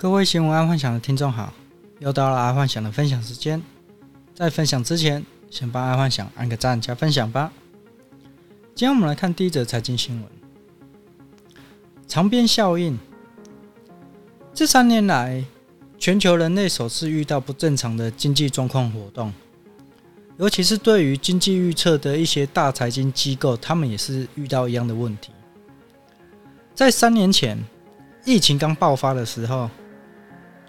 各位新闻爱幻想的听众好，又到了爱幻想的分享时间。在分享之前，先帮爱幻想按个赞加分享吧。今天我们来看第一则财经新闻：长边效应。这三年来，全球人类首次遇到不正常的经济状况活动，尤其是对于经济预测的一些大财经机构，他们也是遇到一样的问题。在三年前，疫情刚爆发的时候。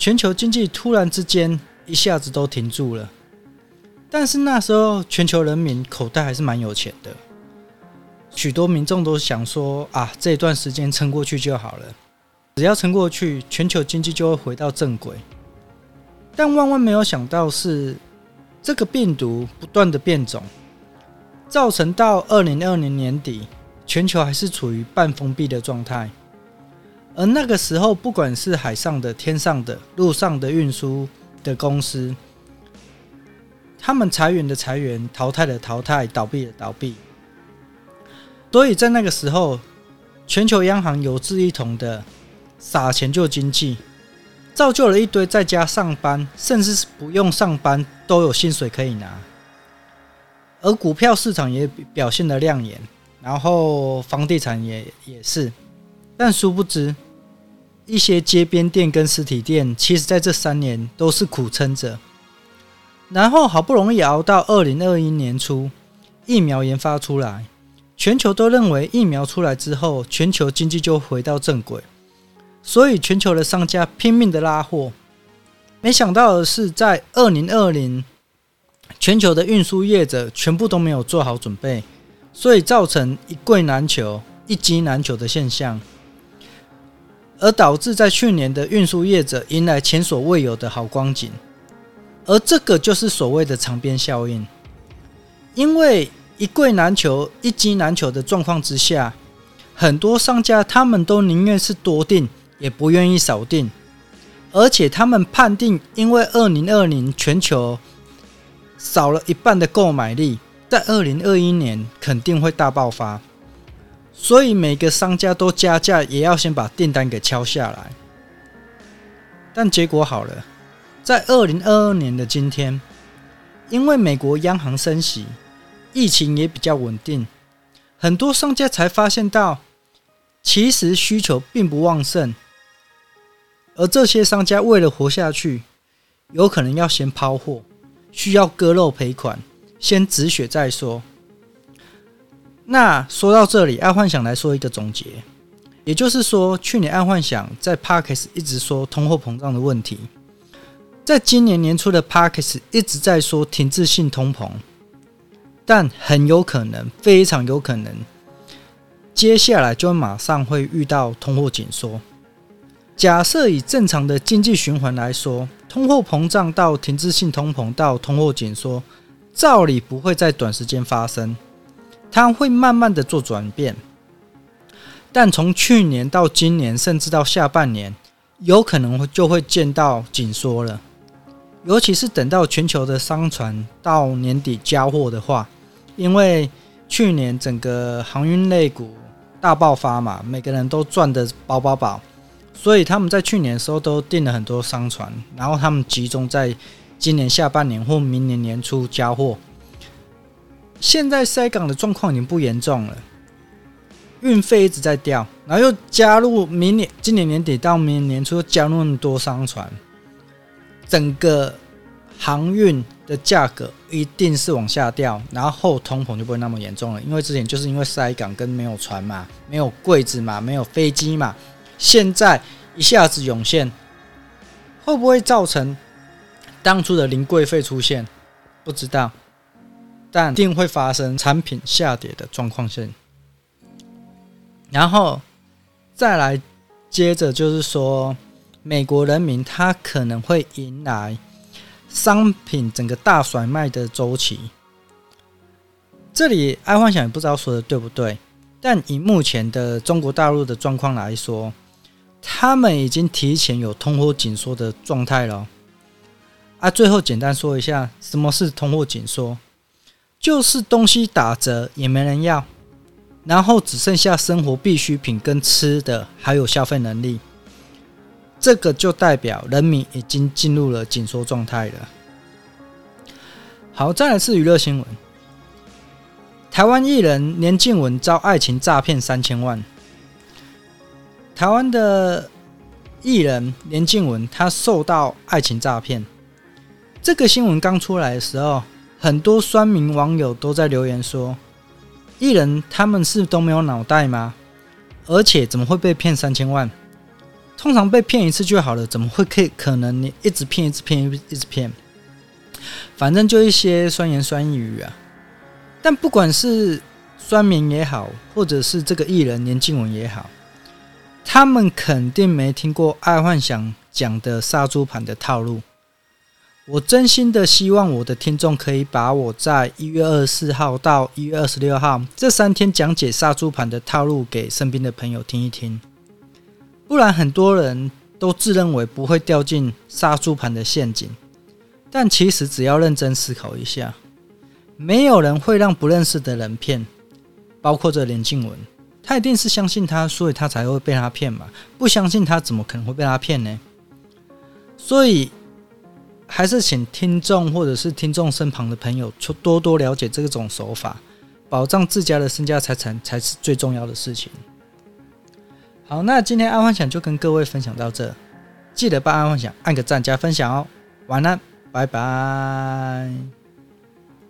全球经济突然之间一下子都停住了，但是那时候全球人民口袋还是蛮有钱的，许多民众都想说啊，这段时间撑过去就好了，只要撑过去，全球经济就会回到正轨。但万万没有想到是，这个病毒不断的变种，造成到二零二零年底，全球还是处于半封闭的状态。而那个时候，不管是海上的、天上的、陆上的运输的公司，他们裁员的裁员，淘汰的淘汰，倒闭的倒闭。所以在那个时候，全球央行有志一同的撒钱救经济，造就了一堆在家上班，甚至是不用上班都有薪水可以拿。而股票市场也表现得亮眼，然后房地产也也是。但殊不知，一些街边店跟实体店，其实在这三年都是苦撑着。然后好不容易熬到二零二一年初，疫苗研发出来，全球都认为疫苗出来之后，全球经济就回到正轨，所以全球的商家拼命的拉货。没想到的是，在二零二零，全球的运输业者全部都没有做好准备，所以造成一柜难求、一机难求的现象。而导致在去年的运输业者迎来前所未有的好光景，而这个就是所谓的长边效应。因为一柜难求、一机难求的状况之下，很多商家他们都宁愿是多订，也不愿意少订，而且他们判定，因为二零二零全球少了一半的购买力，在二零二一年肯定会大爆发。所以每个商家都加价，也要先把订单给敲下来。但结果好了，在二零二二年的今天，因为美国央行升息，疫情也比较稳定，很多商家才发现到，其实需求并不旺盛。而这些商家为了活下去，有可能要先抛货，需要割肉赔款，先止血再说。那说到这里，爱幻想来说一个总结，也就是说，去年爱幻想在 Podcast 一直说通货膨胀的问题，在今年年初的 Podcast 一直在说停滞性通膨，但很有可能，非常有可能，接下来就马上会遇到通货紧缩。假设以正常的经济循环来说，通货膨胀到停滞性通膨到通货紧缩，照理不会在短时间发生。它会慢慢的做转变，但从去年到今年，甚至到下半年，有可能就会见到紧缩了。尤其是等到全球的商船到年底交货的话，因为去年整个航运类股大爆发嘛，每个人都赚得饱饱饱，所以他们在去年的时候都订了很多商船，然后他们集中在今年下半年或明年年初交货。现在塞港的状况已经不严重了，运费一直在掉，然后又加入明年、今年年底到明年年初又加入那么多商船，整个航运的价格一定是往下掉，然后通膨就不会那么严重了。因为之前就是因为塞港跟没有船嘛，没有柜子嘛，没有飞机嘛，现在一下子涌现，会不会造成当初的零柜费出现？不知道。但定会发生产品下跌的状况线，然后再来接着就是说，美国人民他可能会迎来商品整个大甩卖的周期。这里爱幻想也不知道说的对不对，但以目前的中国大陆的状况来说，他们已经提前有通货紧缩的状态了。啊，最后简单说一下，什么是通货紧缩？就是东西打折也没人要，然后只剩下生活必需品跟吃的，还有消费能力。这个就代表人民已经进入了紧缩状态了。好，再来是娱乐新闻。台湾艺人连静文遭爱情诈骗三千万。台湾的艺人连静文，他受到爱情诈骗。这个新闻刚出来的时候，很多酸民网友都在留言说：“艺人他们是都没有脑袋吗？而且怎么会被骗三千万？通常被骗一次就好了，怎么会可以可能你一直骗、一直骗、一直骗？反正就一些酸言酸语啊。”但不管是酸民也好，或者是这个艺人连静文也好，他们肯定没听过爱幻想讲的杀猪盘的套路。我真心的希望我的听众可以把我在一月二十四号到一月二十六号这三天讲解杀猪盘的套路给身边的朋友听一听，不然很多人都自认为不会掉进杀猪盘的陷阱，但其实只要认真思考一下。没有人会让不认识的人骗，包括这连静文，他一定是相信他，所以他才会被他骗嘛。不相信他，怎么可能会被他骗呢？所以，还是请听众或者是听众身旁的朋友，多多了解这种手法，保障自家的身家财产才是最重要的事情。好，那今天爱幻想就跟各位分享到这，记得帮爱幻想按个赞加分享哦。晚安，拜拜。